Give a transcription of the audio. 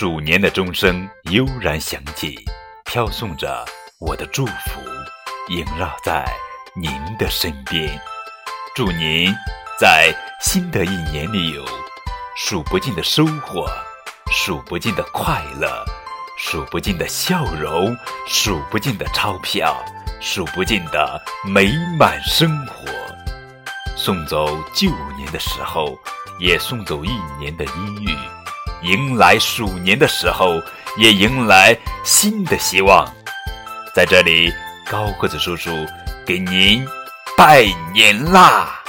鼠年的钟声悠然响起，飘送着我的祝福，萦绕在您的身边。祝您在新的一年里有数不尽的收获，数不尽的快乐，数不尽的笑容，数不尽的钞票，数不尽的美满生活。送走旧年的时候，也送走一年的阴郁；迎来鼠年的时候，也迎来新的希望。在这里，高个子叔叔给您拜年啦！